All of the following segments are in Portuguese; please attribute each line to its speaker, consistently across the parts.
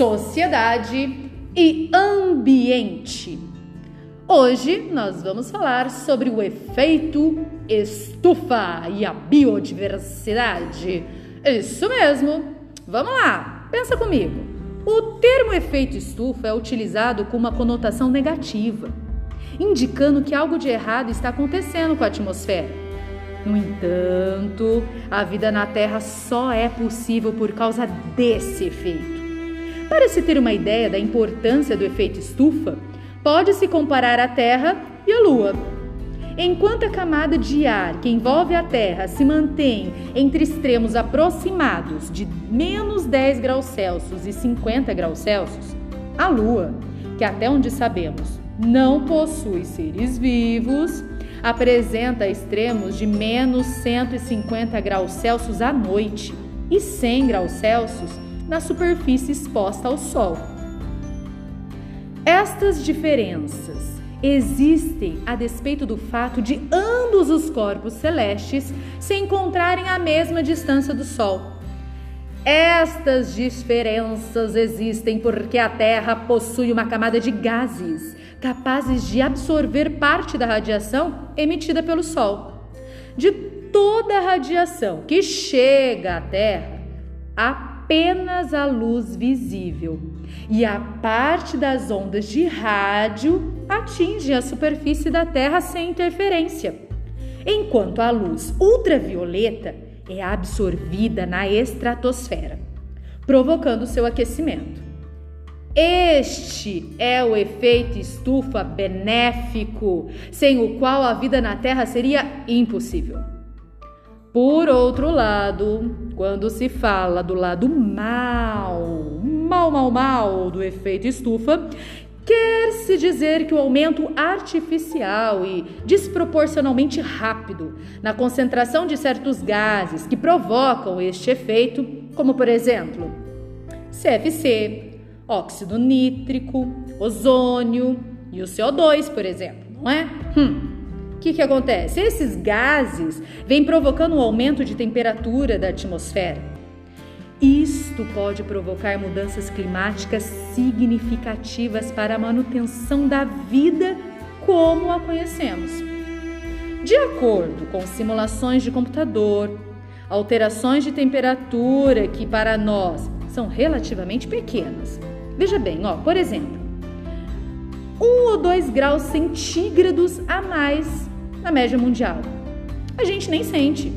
Speaker 1: sociedade e ambiente. Hoje nós vamos falar sobre o efeito estufa e a biodiversidade. Isso mesmo. Vamos lá, pensa comigo. O termo efeito estufa é utilizado com uma conotação negativa, indicando que algo de errado está acontecendo com a atmosfera. No entanto, a vida na Terra só é possível por causa desse efeito. Para se ter uma ideia da importância do efeito estufa, pode-se comparar a Terra e a Lua. Enquanto a camada de ar que envolve a Terra se mantém entre extremos aproximados de menos 10 graus Celsius e 50 graus Celsius, a Lua, que até onde sabemos não possui seres vivos, apresenta extremos de menos 150 graus Celsius à noite e 100 graus Celsius na superfície exposta ao Sol. Estas diferenças existem a despeito do fato de ambos os corpos celestes se encontrarem à mesma distância do Sol. Estas diferenças existem porque a Terra possui uma camada de gases capazes de absorver parte da radiação emitida pelo Sol. De toda a radiação que chega à Terra, apenas a luz visível e a parte das ondas de rádio atinge a superfície da Terra sem interferência, enquanto a luz ultravioleta é absorvida na estratosfera, provocando seu aquecimento. Este é o efeito estufa benéfico, sem o qual a vida na Terra seria impossível. Por outro lado, quando se fala do lado mal, mal, mal, mal do efeito estufa, quer-se dizer que o aumento artificial e desproporcionalmente rápido na concentração de certos gases que provocam este efeito, como por exemplo CFC, óxido nítrico, ozônio e o CO2, por exemplo, não é? Hum. O que, que acontece? Esses gases vêm provocando um aumento de temperatura da atmosfera. Isto pode provocar mudanças climáticas significativas para a manutenção da vida como a conhecemos. De acordo com simulações de computador, alterações de temperatura que para nós são relativamente pequenas, Veja bem, ó, por exemplo, um ou dois graus centígrados a mais na média mundial. A gente nem sente,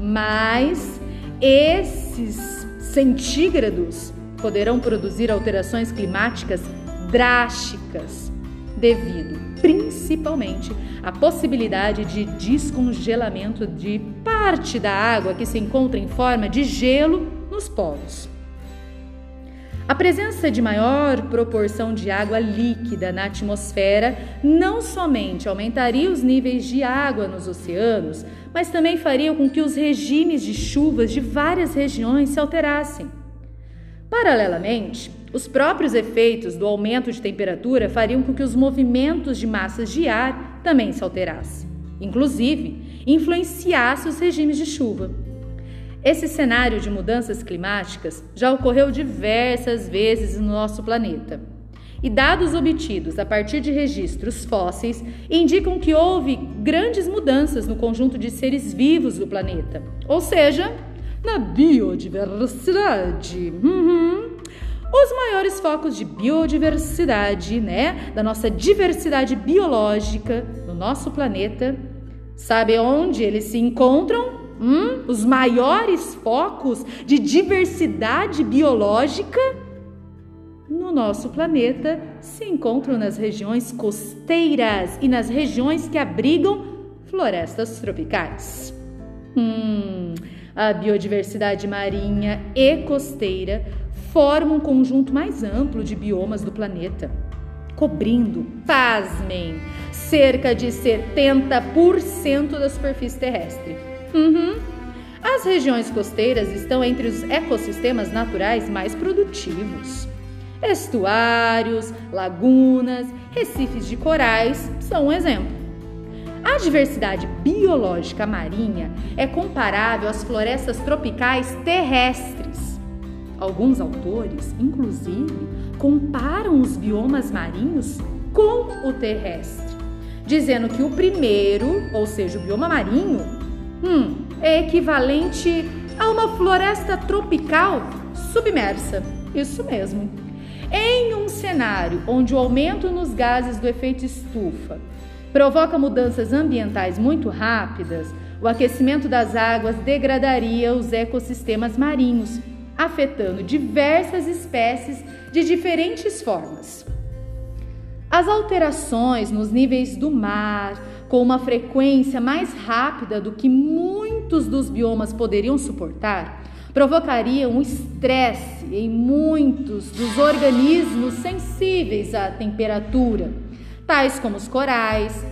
Speaker 1: mas esses centígrados poderão produzir alterações climáticas drásticas devido principalmente à possibilidade de descongelamento de parte da água que se encontra em forma de gelo nos polos. A presença de maior proporção de água líquida na atmosfera não somente aumentaria os níveis de água nos oceanos, mas também faria com que os regimes de chuvas de várias regiões se alterassem. Paralelamente, os próprios efeitos do aumento de temperatura fariam com que os movimentos de massas de ar também se alterassem, inclusive influenciasse os regimes de chuva. Esse cenário de mudanças climáticas já ocorreu diversas vezes no nosso planeta. E dados obtidos a partir de registros fósseis indicam que houve grandes mudanças no conjunto de seres vivos do planeta, ou seja, na biodiversidade. Uhum. Os maiores focos de biodiversidade, né, da nossa diversidade biológica no nosso planeta, sabe onde eles se encontram? Hum, os maiores focos de diversidade biológica no nosso planeta se encontram nas regiões costeiras e nas regiões que abrigam florestas tropicais. Hum, a biodiversidade marinha e costeira formam um conjunto mais amplo de biomas do planeta, cobrindo, pasmem, cerca de 70% da superfície terrestre. Uhum. As regiões costeiras estão entre os ecossistemas naturais mais produtivos. Estuários, lagunas, recifes de corais são um exemplo. A diversidade biológica marinha é comparável às florestas tropicais terrestres. Alguns autores, inclusive, comparam os biomas marinhos com o terrestre, dizendo que o primeiro, ou seja, o bioma marinho, hum, é equivalente a uma floresta tropical submersa. Isso mesmo. Em um cenário onde o aumento nos gases do efeito estufa provoca mudanças ambientais muito rápidas, o aquecimento das águas degradaria os ecossistemas marinhos, afetando diversas espécies de diferentes formas. As alterações nos níveis do mar, com uma frequência mais rápida do que muitos dos biomas poderiam suportar, provocariam um estresse em muitos dos organismos sensíveis à temperatura, tais como os corais,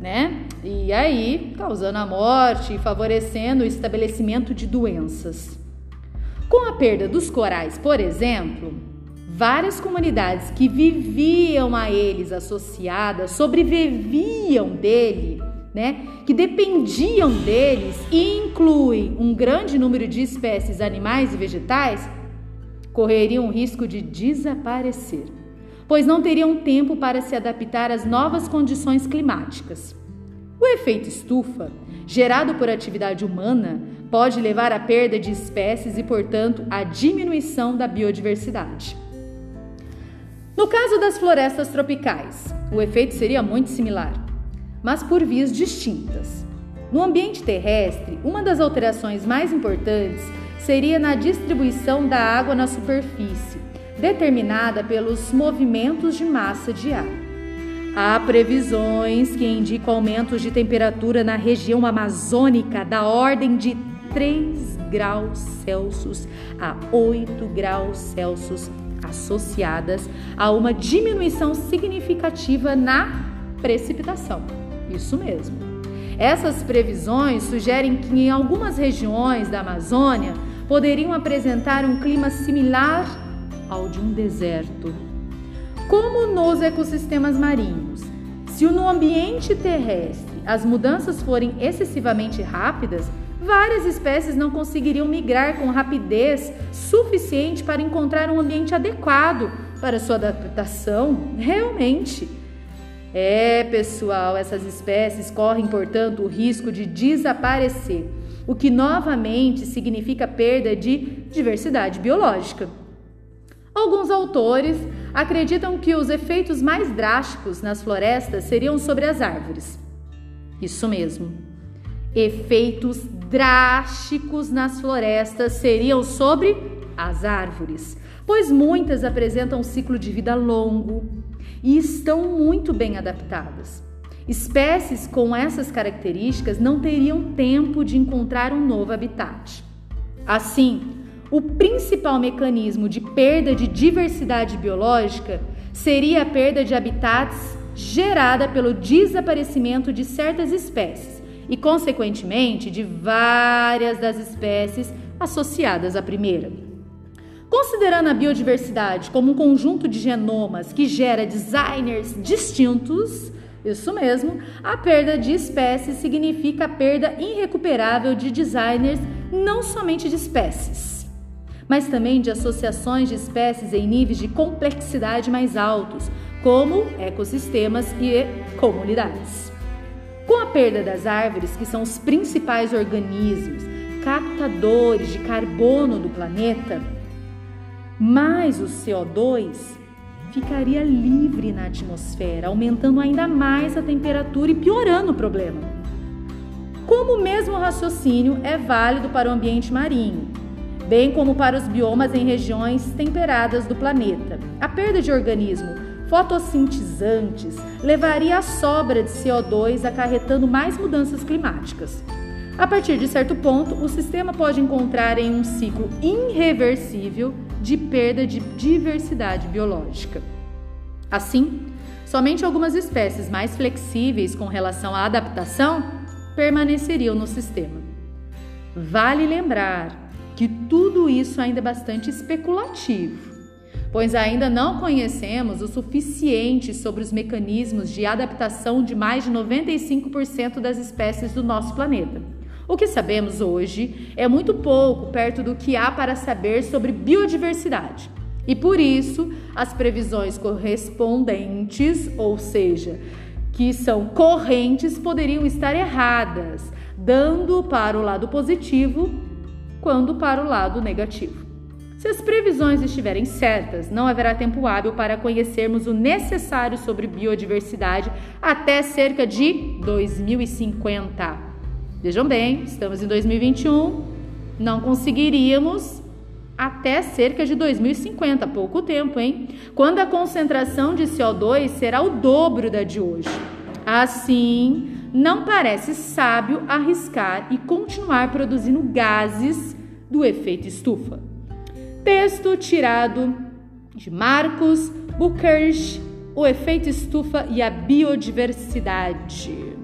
Speaker 1: né? E aí, causando a morte e favorecendo o estabelecimento de doenças. Com a perda dos corais, por exemplo, Várias comunidades que viviam a eles associadas, sobreviviam dele, né, que dependiam deles, e inclui um grande número de espécies animais e vegetais, correriam o risco de desaparecer, pois não teriam tempo para se adaptar às novas condições climáticas. O efeito estufa, gerado por atividade humana, pode levar à perda de espécies e, portanto, à diminuição da biodiversidade. No caso das florestas tropicais, o efeito seria muito similar, mas por vias distintas. No ambiente terrestre, uma das alterações mais importantes seria na distribuição da água na superfície, determinada pelos movimentos de massa de ar. Há previsões que indicam aumentos de temperatura na região amazônica da ordem de 3 graus Celsius a 8 graus Celsius associadas a uma diminuição significativa na precipitação. Isso mesmo. Essas previsões sugerem que em algumas regiões da Amazônia poderiam apresentar um clima similar ao de um deserto. Como nos ecossistemas marinhos, se no ambiente terrestre as mudanças forem excessivamente rápidas, várias espécies não conseguiriam migrar com rapidez suficiente para encontrar um ambiente adequado para sua adaptação. Realmente. É, pessoal, essas espécies correm, portanto, o risco de desaparecer, o que novamente significa perda de diversidade biológica. Alguns autores acreditam que os efeitos mais drásticos nas florestas seriam sobre as árvores. Isso mesmo. Efeitos drásticos nas florestas seriam sobre as árvores, pois muitas apresentam um ciclo de vida longo e estão muito bem adaptadas. Espécies com essas características não teriam tempo de encontrar um novo habitat. Assim, o principal mecanismo de perda de diversidade biológica seria a perda de habitats gerada pelo desaparecimento de certas espécies e, consequentemente, de várias das espécies associadas à primeira. Considerando a biodiversidade como um conjunto de genomas que gera designers distintos, isso mesmo, a perda de espécies significa a perda irrecuperável de designers não somente de espécies, mas também de associações de espécies em níveis de complexidade mais altos, como ecossistemas e comunidades. Perda das árvores, que são os principais organismos captadores de carbono do planeta, mais o CO2 ficaria livre na atmosfera, aumentando ainda mais a temperatura e piorando o problema. Como o mesmo raciocínio é válido para o ambiente marinho, bem como para os biomas em regiões temperadas do planeta. A perda de organismo fotossintetizantes levaria à sobra de CO2, acarretando mais mudanças climáticas. A partir de certo ponto, o sistema pode encontrar em um ciclo irreversível de perda de diversidade biológica. Assim, somente algumas espécies mais flexíveis com relação à adaptação permaneceriam no sistema. Vale lembrar que tudo isso ainda é bastante especulativo pois ainda não conhecemos o suficiente sobre os mecanismos de adaptação de mais de 95% das espécies do nosso planeta. O que sabemos hoje é muito pouco perto do que há para saber sobre biodiversidade. E por isso, as previsões correspondentes, ou seja, que são correntes, poderiam estar erradas, dando para o lado positivo quando para o lado negativo. Se as previsões estiverem certas, não haverá tempo hábil para conhecermos o necessário sobre biodiversidade até cerca de 2050. Vejam bem, estamos em 2021, não conseguiríamos até cerca de 2050, pouco tempo, hein? Quando a concentração de CO2 será o dobro da de hoje. Assim, não parece sábio arriscar e continuar produzindo gases do efeito estufa. Texto tirado de Marcos Bucherch, O efeito estufa e a biodiversidade.